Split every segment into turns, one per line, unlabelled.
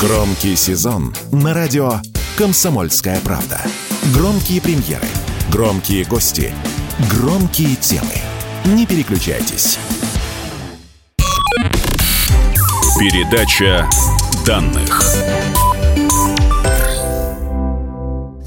Громкий сезон на радио «Комсомольская правда». Громкие премьеры, громкие гости, громкие темы. Не переключайтесь. Передача данных.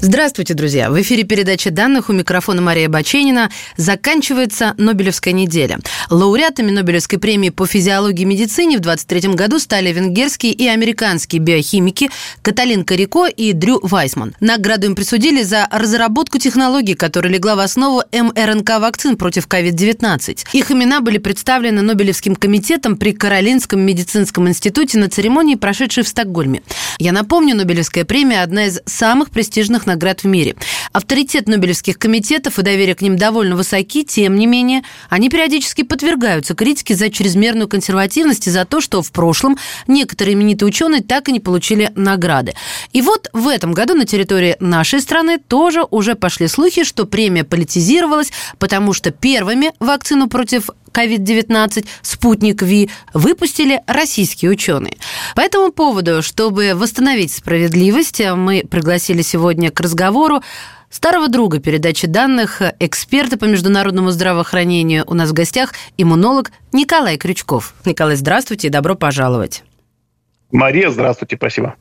Здравствуйте, друзья! В эфире передача данных у микрофона Мария Баченина. Заканчивается Нобелевская неделя. Лауреатами Нобелевской премии по физиологии и медицине в 2023 году стали венгерские и американские биохимики Каталин Карико и Дрю Вайсман. Награду им присудили за разработку технологии, которая легла в основу МРНК-вакцин против COVID-19. Их имена были представлены Нобелевским комитетом при Каролинском медицинском институте на церемонии, прошедшей в Стокгольме. Я напомню, Нобелевская премия – одна из самых престижных наград в мире. Авторитет Нобелевских комитетов и доверие к ним довольно высоки, тем не менее, они периодически подвергаются критике за чрезмерную консервативность и за то, что в прошлом некоторые именитые ученые так и не получили награды. И вот в этом году на территории нашей страны тоже уже пошли слухи, что премия политизировалась, потому что первыми вакцину против COVID-19 «Спутник Ви» выпустили российские ученые. По этому поводу, чтобы восстановить справедливость, мы пригласили сегодня к разговору старого друга передачи данных, эксперта по международному здравоохранению. У нас в гостях иммунолог Николай Крючков. Николай, здравствуйте и добро пожаловать.
Мария, здравствуйте, спасибо.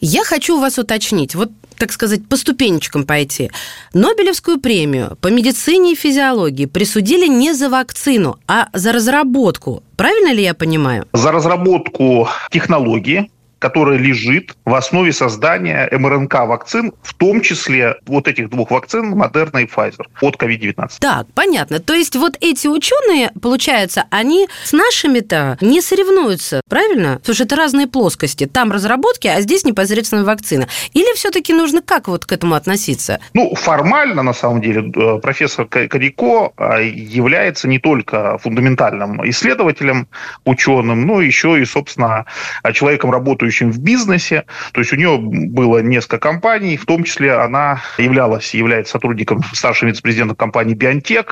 Я хочу у вас уточнить, вот, так сказать, по ступенечкам пойти. Нобелевскую премию по медицине и физиологии присудили не за вакцину, а за разработку. Правильно ли я понимаю?
За разработку технологии, которая лежит в основе создания МРНК-вакцин, в том числе вот этих двух вакцин, Модерна и Pfizer, от COVID-19.
Так, понятно. То есть вот эти ученые, получается, они с нашими-то не соревнуются, правильно? Потому что это разные плоскости. Там разработки, а здесь непосредственно вакцина. Или все-таки нужно как вот к этому относиться?
Ну, формально, на самом деле, э, профессор Карико э, является не только фундаментальным исследователем, ученым, но еще и, собственно, человеком, работающим работающим в бизнесе. То есть у нее было несколько компаний, в том числе она являлась, является сотрудником, старшим вице-президентом компании BioNTech,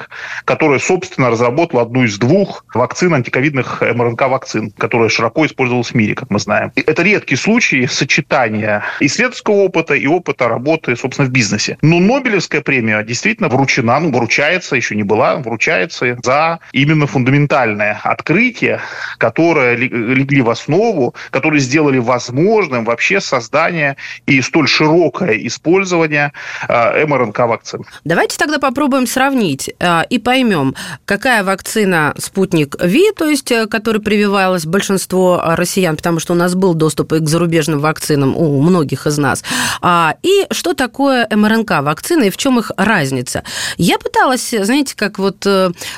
которая, собственно, разработала одну из двух вакцин, антиковидных МРНК-вакцин, которая широко использовалась в мире, как мы знаем. Это редкий случай сочетания исследовательского опыта и опыта работы, собственно, в бизнесе. Но Нобелевская премия действительно вручена, ну, вручается, еще не была, вручается за именно фундаментальное открытие, которое легли в основу, которые сделали возможным вообще создание и столь широкое использование э, МРНК-вакцин.
Давайте тогда попробуем сравнить э, и поймем, какая вакцина «Спутник Ви», то есть, э, которой прививалось большинство россиян, потому что у нас был доступ и к зарубежным вакцинам у многих из нас, а, и что такое МРНК-вакцина и в чем их разница. Я пыталась, знаете, как вот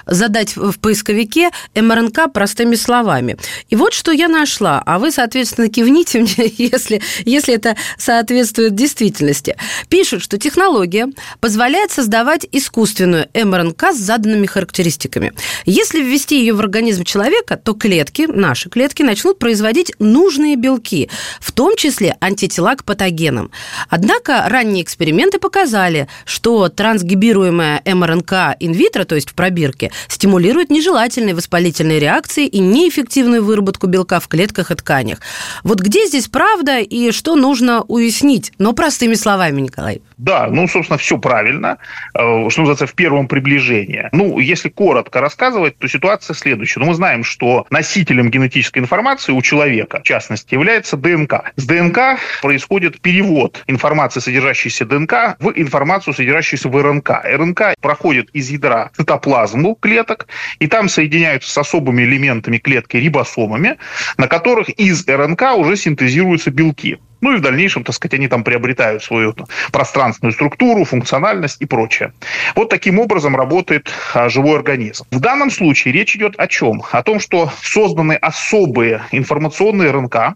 задать в поисковике МРНК простыми словами. И вот что я нашла, а вы, соответственно, кивните извините меня, если, если это соответствует действительности. Пишут, что технология позволяет создавать искусственную МРНК с заданными характеристиками. Если ввести ее в организм человека, то клетки, наши клетки, начнут производить нужные белки, в том числе антитела к патогенам. Однако ранние эксперименты показали, что трансгибируемая МРНК инвитро, то есть в пробирке, стимулирует нежелательные воспалительные реакции и неэффективную выработку белка в клетках и тканях. Вот где здесь правда и что нужно уяснить? Но простыми словами, Николай.
Да, ну, собственно, все правильно, э, что называется, в первом приближении. Ну, если коротко рассказывать, то ситуация следующая. Ну, мы знаем, что носителем генетической информации у человека, в частности, является ДНК. С ДНК происходит перевод информации, содержащейся в ДНК, в информацию, содержащуюся в РНК. РНК проходит из ядра цитоплазму клеток, и там соединяются с особыми элементами клетки рибосомами, на которых из РНК уже синтезируются белки. Ну и в дальнейшем, так сказать, они там приобретают свою пространственную структуру, функциональность и прочее. Вот таким образом работает а, живой организм. В данном случае речь идет о чем? О том, что созданы особые информационные РНК,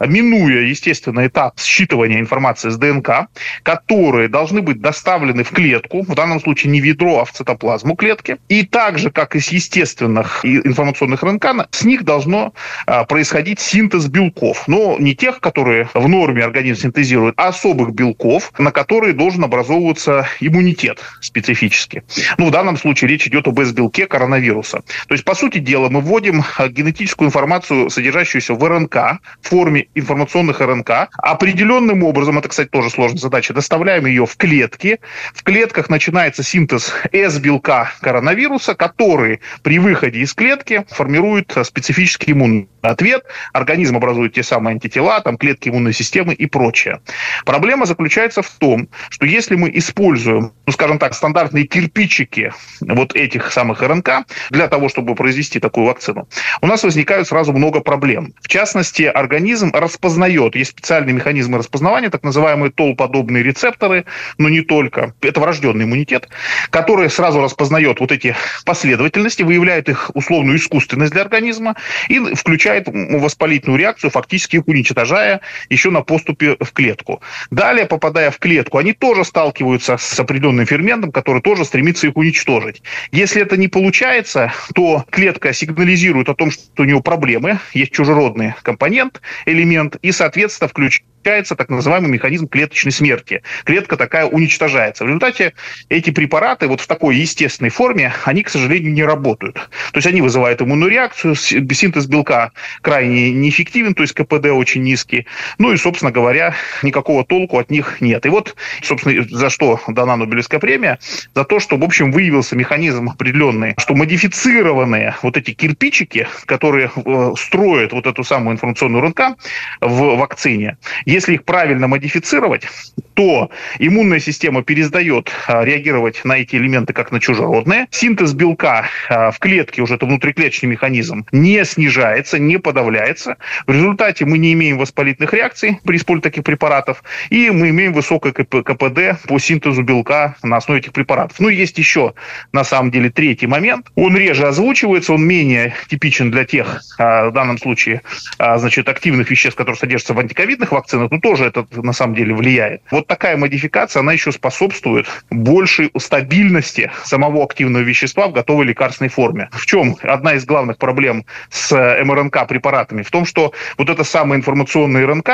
минуя, естественно, этап считывания информации с ДНК, которые должны быть доставлены в клетку, в данном случае не в ядро, а в цитоплазму клетки. И так же, как и с естественных информационных РНК, с них должно а, происходить синтез белков. Но не тех, которые в норме организм синтезирует особых белков, на которые должен образовываться иммунитет специфически. Ну, в данном случае речь идет об S-белке коронавируса. То есть, по сути дела, мы вводим э, генетическую информацию, содержащуюся в РНК, форме информационных РНК, определенным образом, это, кстати, тоже сложная задача, доставляем ее в клетки. В клетках начинается синтез S-белка коронавируса, который при выходе из клетки формирует специфический иммунный ответ, организм образует те самые антитела, там клетки иммунной системы и прочее. Проблема заключается в том, что если мы используем, ну, скажем так, стандартные кирпичики вот этих самых РНК для того, чтобы произвести такую вакцину, у нас возникают сразу много проблем. В частности, организм распознает, есть специальные механизмы распознавания, так называемые тол-подобные рецепторы, но не только. Это врожденный иммунитет, который сразу распознает вот эти последовательности, выявляет их условную искусственность для организма и включает воспалительную реакцию, фактически их уничтожая еще на поступе в клетку. Далее, попадая в клетку, они тоже сталкиваются с определенным ферментом, который тоже стремится их уничтожить. Если это не получается, то клетка сигнализирует о том, что у нее проблемы, есть чужеродные компонент, элемент, и, соответственно, включает включается так называемый механизм клеточной смерти. Клетка такая уничтожается. В результате эти препараты вот в такой естественной форме, они, к сожалению, не работают. То есть они вызывают иммунную реакцию, синтез белка крайне неэффективен, то есть КПД очень низкий. Ну и, собственно говоря, никакого толку от них нет. И вот, собственно, за что дана Нобелевская премия? За то, что, в общем, выявился механизм определенный, что модифицированные вот эти кирпичики, которые э, строят вот эту самую информационную РНК в вакцине, если их правильно модифицировать, то иммунная система перестает а, реагировать на эти элементы как на чужеродные. Синтез белка а, в клетке, уже это внутриклеточный механизм, не снижается, не подавляется. В результате мы не имеем воспалительных реакций при использовании таких препаратов, и мы имеем высокое КПД по синтезу белка на основе этих препаратов. Ну, есть еще, на самом деле, третий момент. Он реже озвучивается, он менее типичен для тех, а, в данном случае, значит, активных веществ, которые содержатся в антиковидных вакцинах, ну, тоже это на самом деле влияет. Вот такая модификация, она еще способствует большей стабильности самого активного вещества в готовой лекарственной форме. В чем одна из главных проблем с МРНК-препаратами? В том, что вот эта самая информационная РНК,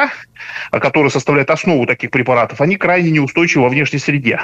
которая составляет основу таких препаратов, они крайне неустойчивы во внешней среде.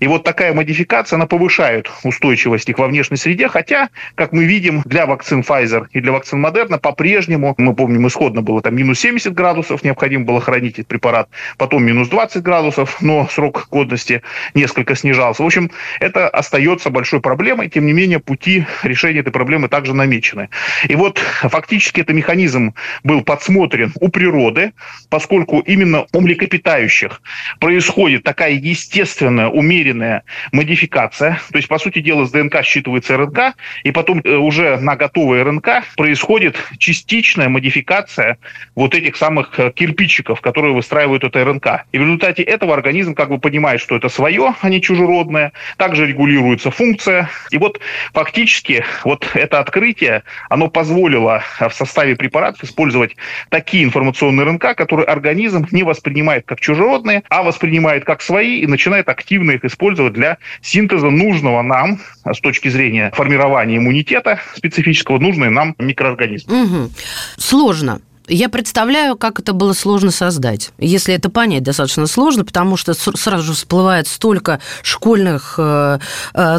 И вот такая модификация, она повышает устойчивость их во внешней среде, хотя, как мы видим, для вакцин Pfizer и для вакцин Moderna по-прежнему, мы помним, исходно было там минус 70 градусов, необходимо было хранить хранить препарат. Потом минус 20 градусов, но срок годности несколько снижался. В общем, это остается большой проблемой. Тем не менее, пути решения этой проблемы также намечены. И вот фактически этот механизм был подсмотрен у природы, поскольку именно у млекопитающих происходит такая естественная, умеренная модификация. То есть, по сути дела, с ДНК считывается РНК, и потом э, уже на готовой РНК происходит частичная модификация вот этих самых э, кирпичиков, которые выстраивают это РНК. И в результате этого организм как бы понимает, что это свое, а не чужеродное. Также регулируется функция. И вот фактически вот это открытие, оно позволило в составе препаратов использовать такие информационные РНК, которые организм не воспринимает как чужеродные, а воспринимает как свои и начинает активно их использовать для синтеза нужного нам с точки зрения формирования иммунитета специфического, нужной нам микроорганизма.
Угу. Сложно. Я представляю, как это было сложно создать. Если это понять, достаточно сложно, потому что сразу же всплывает столько школьных э, э,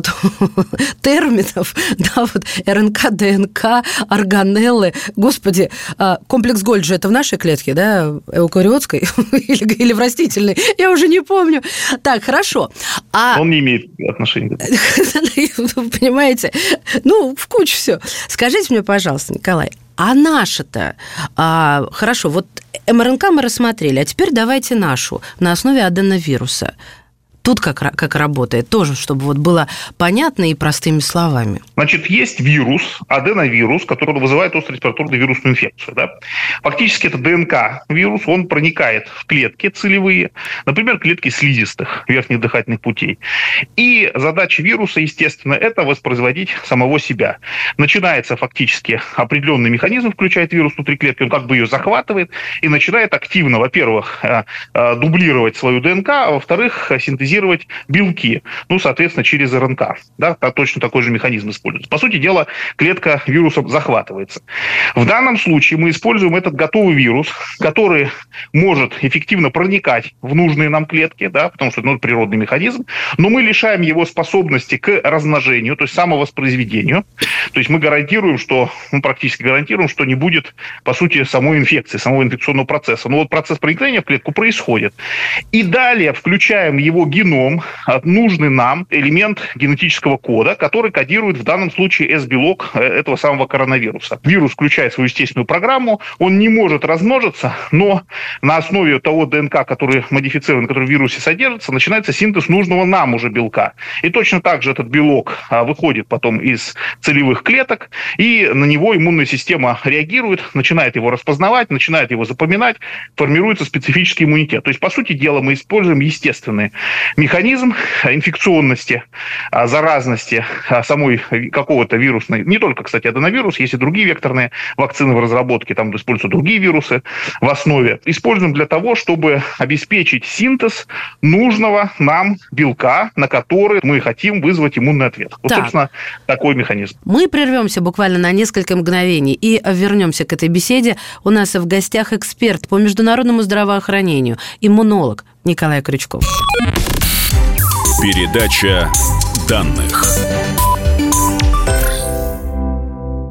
терминов, да, вот РНК, ДНК, органеллы. Господи, э, комплекс Гольджи это в нашей клетке, да, эукариотской или, или в растительной? Я уже не помню. Так, хорошо.
А... Он не имеет отношения.
Понимаете? Ну, в кучу все. Скажите мне, пожалуйста, Николай, а наша-то, а, хорошо, вот МРНК мы рассмотрели, а теперь давайте нашу на основе аденовируса. Тут как, как работает, тоже, чтобы вот было понятно и простыми словами.
Значит, есть вирус, аденовирус, который вызывает острую респираторную вирусную инфекцию. Да? Фактически это ДНК-вирус, он проникает в клетки целевые, например, клетки слизистых верхних дыхательных путей. И задача вируса, естественно, это воспроизводить самого себя. Начинается фактически определенный механизм, включает вирус внутри клетки, он как бы ее захватывает и начинает активно, во-первых, э, э, дублировать свою ДНК, а во-вторых, синтезировать кодировать белки, ну, соответственно, через РНК. Да, точно такой же механизм используется. По сути дела, клетка вирусом захватывается. В данном случае мы используем этот готовый вирус, который может эффективно проникать в нужные нам клетки, да, потому что ну, природный механизм, но мы лишаем его способности к размножению, то есть самовоспроизведению. То есть мы гарантируем, что, ну, практически гарантируем, что не будет, по сути, самой инфекции, самого инфекционного процесса. Но вот процесс проникновения в клетку происходит. И далее включаем его геном, нужный нам элемент генетического кода, который кодирует в данном случае S-белок э, этого самого коронавируса. Вирус включает свою естественную программу, он не может размножиться, но на основе того ДНК, который модифицирован, который в вирусе содержится, начинается синтез нужного нам уже белка. И точно так же этот белок а, выходит потом из целевых клеток, и на него иммунная система реагирует, начинает его распознавать, начинает его запоминать, формируется специфический иммунитет. То есть, по сути дела, мы используем естественный механизм инфекционности, а, заразности а, самой какого-то вирусной, не только, кстати, аденовирус, есть и другие векторные вакцины в разработке, там используются другие вирусы в основе. Используем для того, чтобы обеспечить синтез нужного нам белка, на который мы хотим вызвать иммунный ответ. Вот, так. собственно, такой механизм.
Мы прервемся буквально на несколько мгновений и вернемся к этой беседе. У нас в гостях эксперт по международному здравоохранению, иммунолог Николай Крючков.
Передача данных.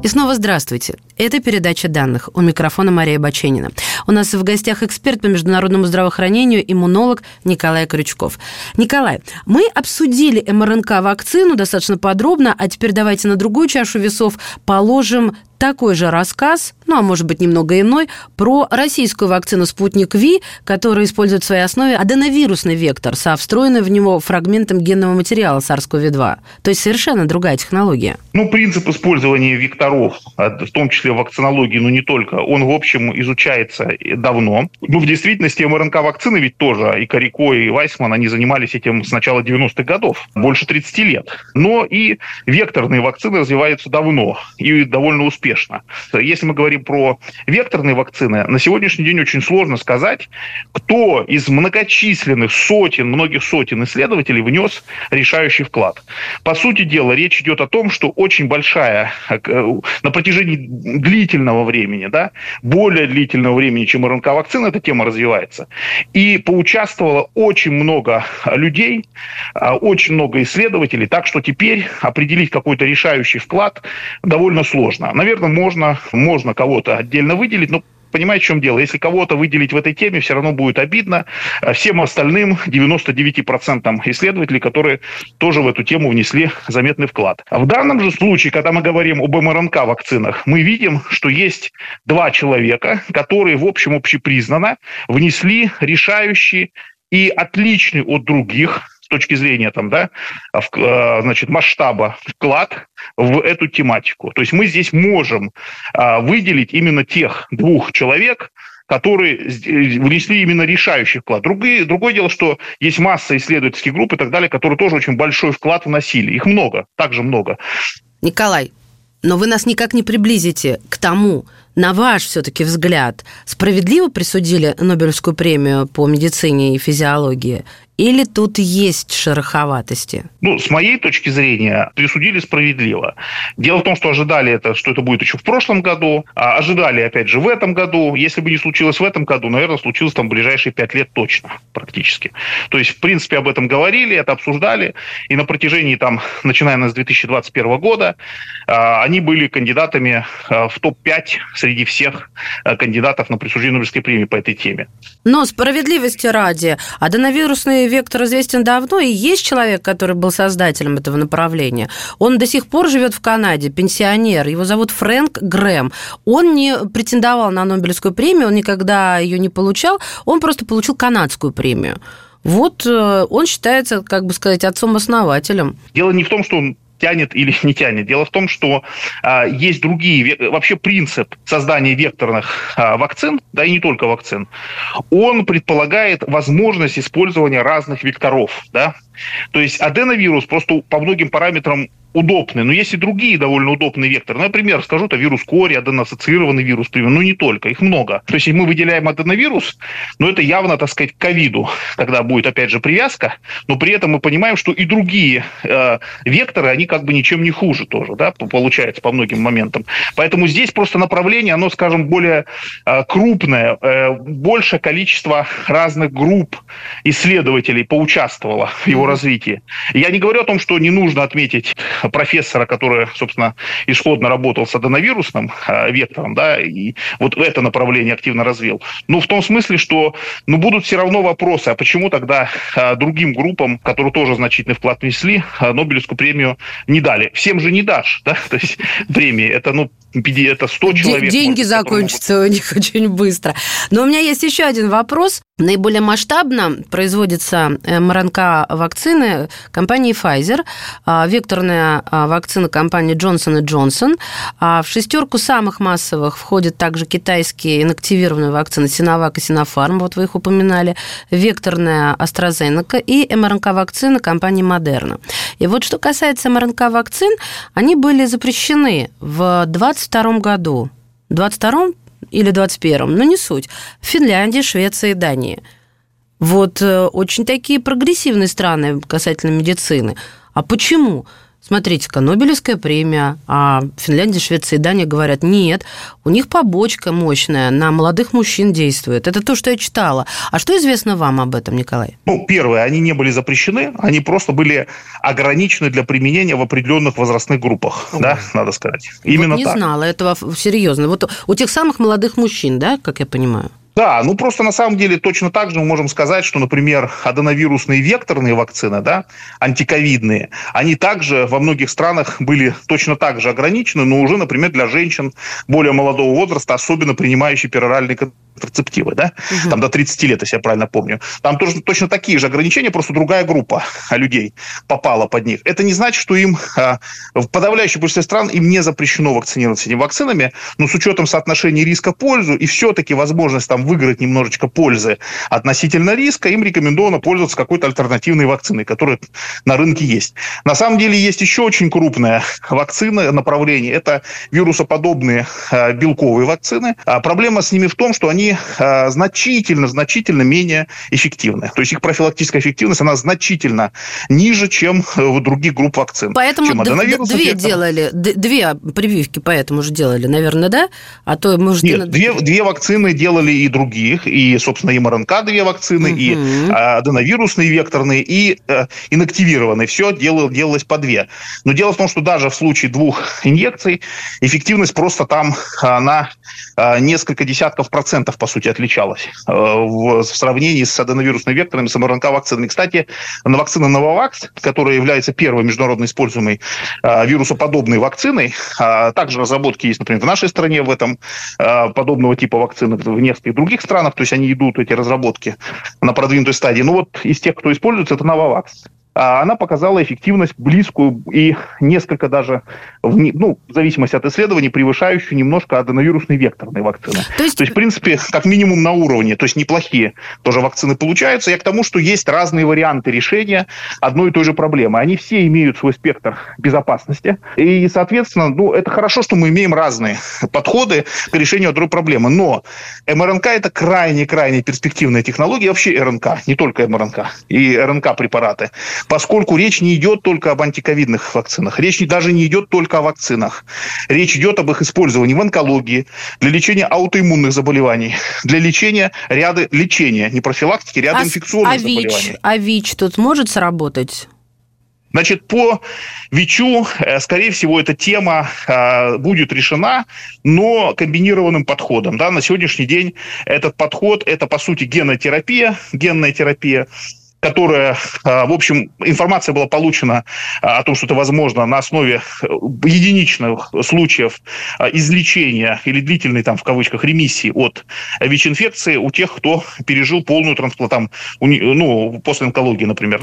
И снова здравствуйте. Это передача данных. У микрофона Мария Баченина. У нас в гостях эксперт по международному здравоохранению, иммунолог Николай Крючков. Николай, мы обсудили МРНК-вакцину достаточно подробно, а теперь давайте на другую чашу весов положим такой же рассказ, ну а может быть немного иной, про российскую вакцину «Спутник Ви», которая использует в своей основе аденовирусный вектор со встроенным в него фрагментом генного материала SARS-CoV-2. То есть совершенно другая технология.
Ну, принцип использования векторов, в том числе в вакцинологии, но не только, он, в общем, изучается давно. Ну, в действительности МРНК-вакцины ведь тоже, и Корико, и Вайсман, они занимались этим с начала 90-х годов, больше 30 лет. Но и векторные вакцины развиваются давно и довольно успешно успешно. Если мы говорим про векторные вакцины, на сегодняшний день очень сложно сказать, кто из многочисленных сотен, многих сотен исследователей внес решающий вклад. По сути дела, речь идет о том, что очень большая, э, на протяжении длительного времени, да, более длительного времени, чем РНК-вакцина, эта тема развивается. И поучаствовало очень много людей, а, очень много исследователей, так что теперь определить какой-то решающий вклад довольно сложно. Наверное, можно, можно кого-то отдельно выделить, но понимаете, в чем дело? Если кого-то выделить в этой теме, все равно будет обидно всем остальным 99% исследователей, которые тоже в эту тему внесли заметный вклад. В данном же случае, когда мы говорим об МРНК-вакцинах, мы видим, что есть два человека, которые, в общем, общепризнанно внесли решающий и отличный от других точки зрения там, да, э, значит, масштаба вклад в эту тематику. То есть мы здесь можем а, выделить именно тех двух человек, которые внесли именно решающий вклад. Другие, другое дело, что есть масса исследовательских групп и так далее, которые тоже очень большой вклад вносили. Их много, также много.
Николай, но вы нас никак не приблизите к тому, на ваш все-таки взгляд, справедливо присудили Нобелевскую премию по медицине и физиологии? Или тут есть шероховатости?
Ну, с моей точки зрения, присудили справедливо. Дело в том, что ожидали это, что это будет еще в прошлом году, а ожидали, опять же, в этом году. Если бы не случилось в этом году, наверное, случилось там в ближайшие пять лет точно, практически. То есть, в принципе, об этом говорили, это обсуждали, и на протяжении, там, начиная с 2021 года, а, они были кандидатами а, в топ-5 среди всех а, кандидатов на присуждение Нобелевской премии по этой теме.
Но справедливости ради, аденовирусный вектор известен давно, и есть человек, который был создателем этого направления. Он до сих пор живет в Канаде, пенсионер. Его зовут Фрэнк Грэм. Он не претендовал на Нобелевскую премию, он никогда ее не получал, он просто получил канадскую премию. Вот э, он считается, как бы сказать, отцом-основателем.
Дело не в том, что он тянет или не тянет. Дело в том, что а, есть другие, вообще принцип создания векторных а, вакцин, да и не только вакцин, он предполагает возможность использования разных векторов, да. То есть аденовирус просто по многим параметрам удобный, но есть и другие довольно удобные векторы. Например, скажу, это вирус кори, аденоассоциированный вирус, ну не только, их много. То есть мы выделяем аденовирус, но это явно, так сказать, к ковиду, когда будет, опять же, привязка, но при этом мы понимаем, что и другие э, векторы, они как бы ничем не хуже тоже, да, получается по многим моментам. Поэтому здесь просто направление, оно, скажем, более э, крупное, э, большее количество разных групп исследователей поучаствовало в его развитии. Я не говорю о том, что не нужно отметить профессора, который, собственно, исходно работал с аденовирусным э, вектором, да, и вот это направление активно развил. Ну, в том смысле, что, ну, будут все равно вопросы, а почему тогда э, другим группам, которые тоже значительный вклад внесли, э, Нобелевскую премию не дали? Всем же не дашь, да, то есть премии, это, ну, это 100 человек.
Деньги может, закончатся могут... у них очень быстро. Но у меня есть еще один вопрос. Наиболее масштабно производится МРНК-вакцины компании Pfizer, а, векторная а, вакцина компании Johnson Johnson. А в шестерку самых массовых входят также китайские инактивированные вакцины Sinovac и Sinopharm, вот вы их упоминали, векторная AstraZeneca и МРНК-вакцина компании Moderna. И вот что касается МРНК-вакцин, они были запрещены в 2022 году. В 22 или 21-м, но не суть. В Финляндии, Швеции и Дании. Вот э, очень такие прогрессивные страны касательно медицины. А почему? Смотрите-ка, Нобелевская премия, а Финляндия, Швеция и Дания говорят, нет, у них побочка мощная, на молодых мужчин действует. Это то, что я читала. А что известно вам об этом, Николай?
Ну, первое, они не были запрещены, они просто были ограничены для применения в определенных возрастных группах, Ой. да, надо сказать.
Именно вот не так. знала этого серьезно. Вот у тех самых молодых мужчин, да, как я понимаю?
Да, ну просто на самом деле точно так же мы можем сказать, что, например, аденовирусные векторные вакцины, да, антиковидные, они также во многих странах были точно так же ограничены, но уже, например, для женщин более молодого возраста, особенно принимающих пероральные контрацептивы, да, угу. там до 30 лет, если я правильно помню. Там тоже точно такие же ограничения, просто другая группа людей попала под них. Это не значит, что им а, в подавляющем большинстве стран им не запрещено вакцинироваться этими вакцинами, но с учетом соотношения риска-пользу и все-таки возможность там выиграть немножечко пользы относительно риска, им рекомендовано пользоваться какой-то альтернативной вакциной, которая на рынке есть. На самом деле есть еще очень крупная вакцина направление. Это вирусоподобные а, белковые вакцины. А проблема с ними в том, что они а, значительно, значительно менее эффективны. То есть их профилактическая эффективность, она значительно ниже, чем у других групп вакцин.
Поэтому чем две делали, две прививки поэтому же делали, наверное, да? А то, может...
Нет, две, две вакцины делали и других, и, собственно, и МРНК две вакцины, угу. и а, аденовирусные векторные, и э, инактивированные. Все делалось, делалось по две. Но дело в том, что даже в случае двух инъекций эффективность просто там на а, несколько десятков процентов по сути, отличалась э, в, сравнении с аденовирусными векторами, с МРНК-вакцинами. Кстати, на вакцина Novavax, которая является первой международно используемой э, вирусоподобной вакциной, э, также разработки есть, например, в нашей стране в этом э, подобного типа вакцины, в нескольких других странах, то есть они идут, эти разработки, на продвинутой стадии. Ну вот из тех, кто используется, это Novavax. А она показала эффективность близкую и несколько даже, в, ну, в зависимости от исследований, превышающую немножко аденовирусной векторной вакцины. То есть... то есть, в принципе, как минимум на уровне, то есть неплохие тоже вакцины получаются. Я к тому, что есть разные варианты решения одной и той же проблемы. Они все имеют свой спектр безопасности. И, соответственно, ну, это хорошо, что мы имеем разные подходы к решению одной проблемы. Но МРНК – это крайне-крайне перспективная технология, вообще РНК, не только МРНК, и РНК-препараты поскольку речь не идет только об антиковидных вакцинах, речь даже не идет только о вакцинах. Речь идет об их использовании в онкологии, для лечения аутоиммунных заболеваний, для лечения ряда лечения, не профилактики, ряда а, инфекционных а заболеваний.
А ВИЧ тут может сработать?
Значит, по ВИЧу, э, скорее всего, эта тема э, будет решена, но комбинированным подходом. Да? На сегодняшний день этот подход – это, по сути, генотерапия, генная терапия, которая, а, в общем, информация была получена а, о том, что это возможно на основе э, единичных случаев а, излечения или длительной, там, в кавычках, ремиссии от ВИЧ-инфекции у тех, кто пережил полную трансплантацию, ну, после онкологии, например,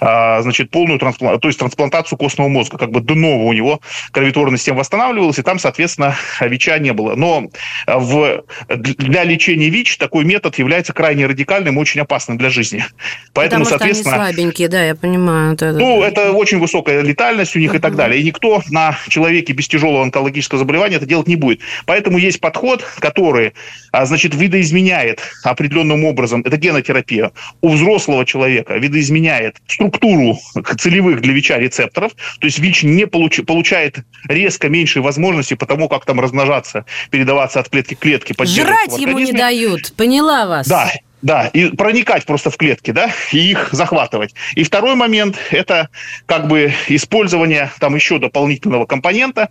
да, значит, полную трансплантацию, то есть трансплантацию костного мозга, как бы до нового у него кровотворная система восстанавливалась, и там, соответственно, ВИЧа не было. Но в, для лечения ВИЧ такой метод является крайне радикальным и очень опасным для жизни. Поэтому
потому что соответственно... они слабенькие, да, я понимаю.
Это, ну, это очень высокая летальность у них uh-huh. и так далее. И никто на человеке без тяжелого онкологического заболевания это делать не будет. Поэтому есть подход, который, а, значит, видоизменяет определенным образом, это генотерапия, у взрослого человека видоизменяет структуру целевых для ВИЧа рецепторов, то есть ВИЧ не получ, получает резко меньшие возможности по тому, как там размножаться, передаваться от клетки к клетке.
Жрать ему не дают, поняла вас.
Да, да, и проникать просто в клетки, да, и их захватывать. И второй момент – это как бы использование там еще дополнительного компонента,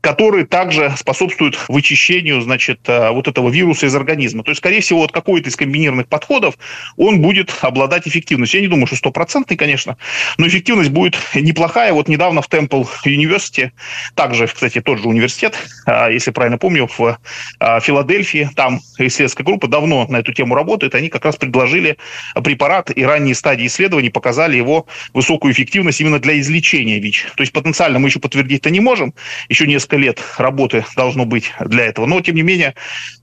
который также способствует вычищению, значит, э, вот этого вируса из организма. То есть, скорее всего, вот какой-то из комбинированных подходов, он будет обладать эффективностью. Я не думаю, что стопроцентный, конечно, но эффективность будет неплохая. Вот недавно в Temple University, также, кстати, тот же университет, э, если правильно помню, в э, Филадельфии, там исследовательская группа давно на эту тему работает, они как раз предложили препарат, и ранние стадии исследований показали его высокую эффективность именно для излечения ВИЧ. То есть потенциально мы еще подтвердить это не можем, еще несколько несколько лет работы должно быть для этого. Но, тем не менее,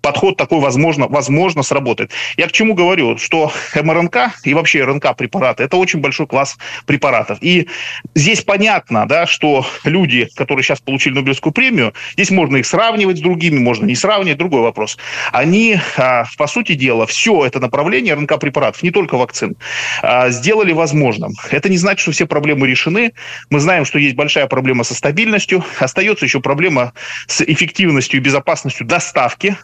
подход такой, возможно, возможно сработает. Я к чему говорю, что МРНК и вообще РНК-препараты – это очень большой класс препаратов. И здесь понятно, да, что люди, которые сейчас получили Нобелевскую премию, здесь можно их сравнивать с другими, можно не сравнивать, другой вопрос. Они, а, по сути дела, все это направление РНК-препаратов, не только вакцин, а, сделали возможным. Это не значит, что все проблемы решены. Мы знаем, что есть большая проблема со стабильностью. Остается еще проблема проблема с эффективностью и безопасностью доставки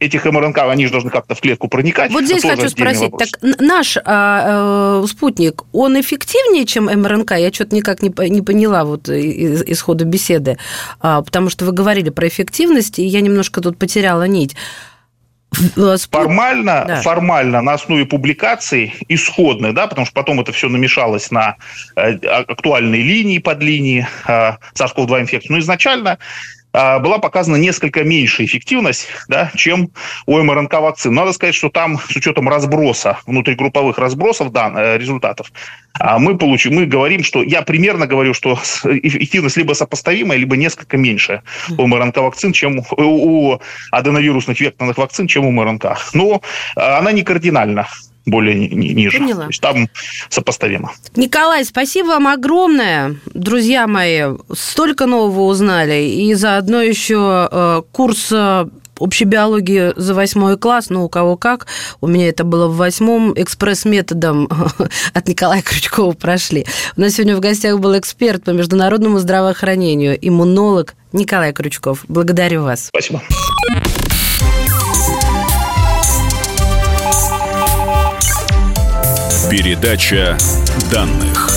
этих МРНК. Они же должны как-то в клетку проникать.
Вот здесь хочу спросить, вопрос. так наш а, э, спутник, он эффективнее, чем МРНК? Я что-то никак не, не поняла вот из, из хода беседы, а, потому что вы говорили про эффективность, и я немножко тут потеряла нить.
Формально, да. формально на основе публикаций исходных, да, потому что потом это все намешалось на э, актуальные линии под линии э, SARS-CoV-2 инфекции. Но изначально а, была показана несколько меньшая эффективность, да, чем у МРНК вакцин. Надо сказать, что там с учетом разброса, внутригрупповых разбросов дан, э, результатов, а, мы, получим, мы говорим, что я примерно говорю, что эффективность либо сопоставимая, либо несколько меньше у МРНК вакцин, чем у аденовирусных векторных вакцин, чем у МРНК. Но а, она не кардинальна более ниже. Поняла. То есть там сопоставимо.
Николай, спасибо вам огромное, друзья мои. Столько нового узнали. И заодно еще э, курс э, общей биологии за восьмой класс, ну, у кого как. У меня это было в восьмом. Экспресс-методом от Николая Крючкова прошли. У нас сегодня в гостях был эксперт по международному здравоохранению, иммунолог Николай Крючков. Благодарю вас.
Спасибо.
Передача данных.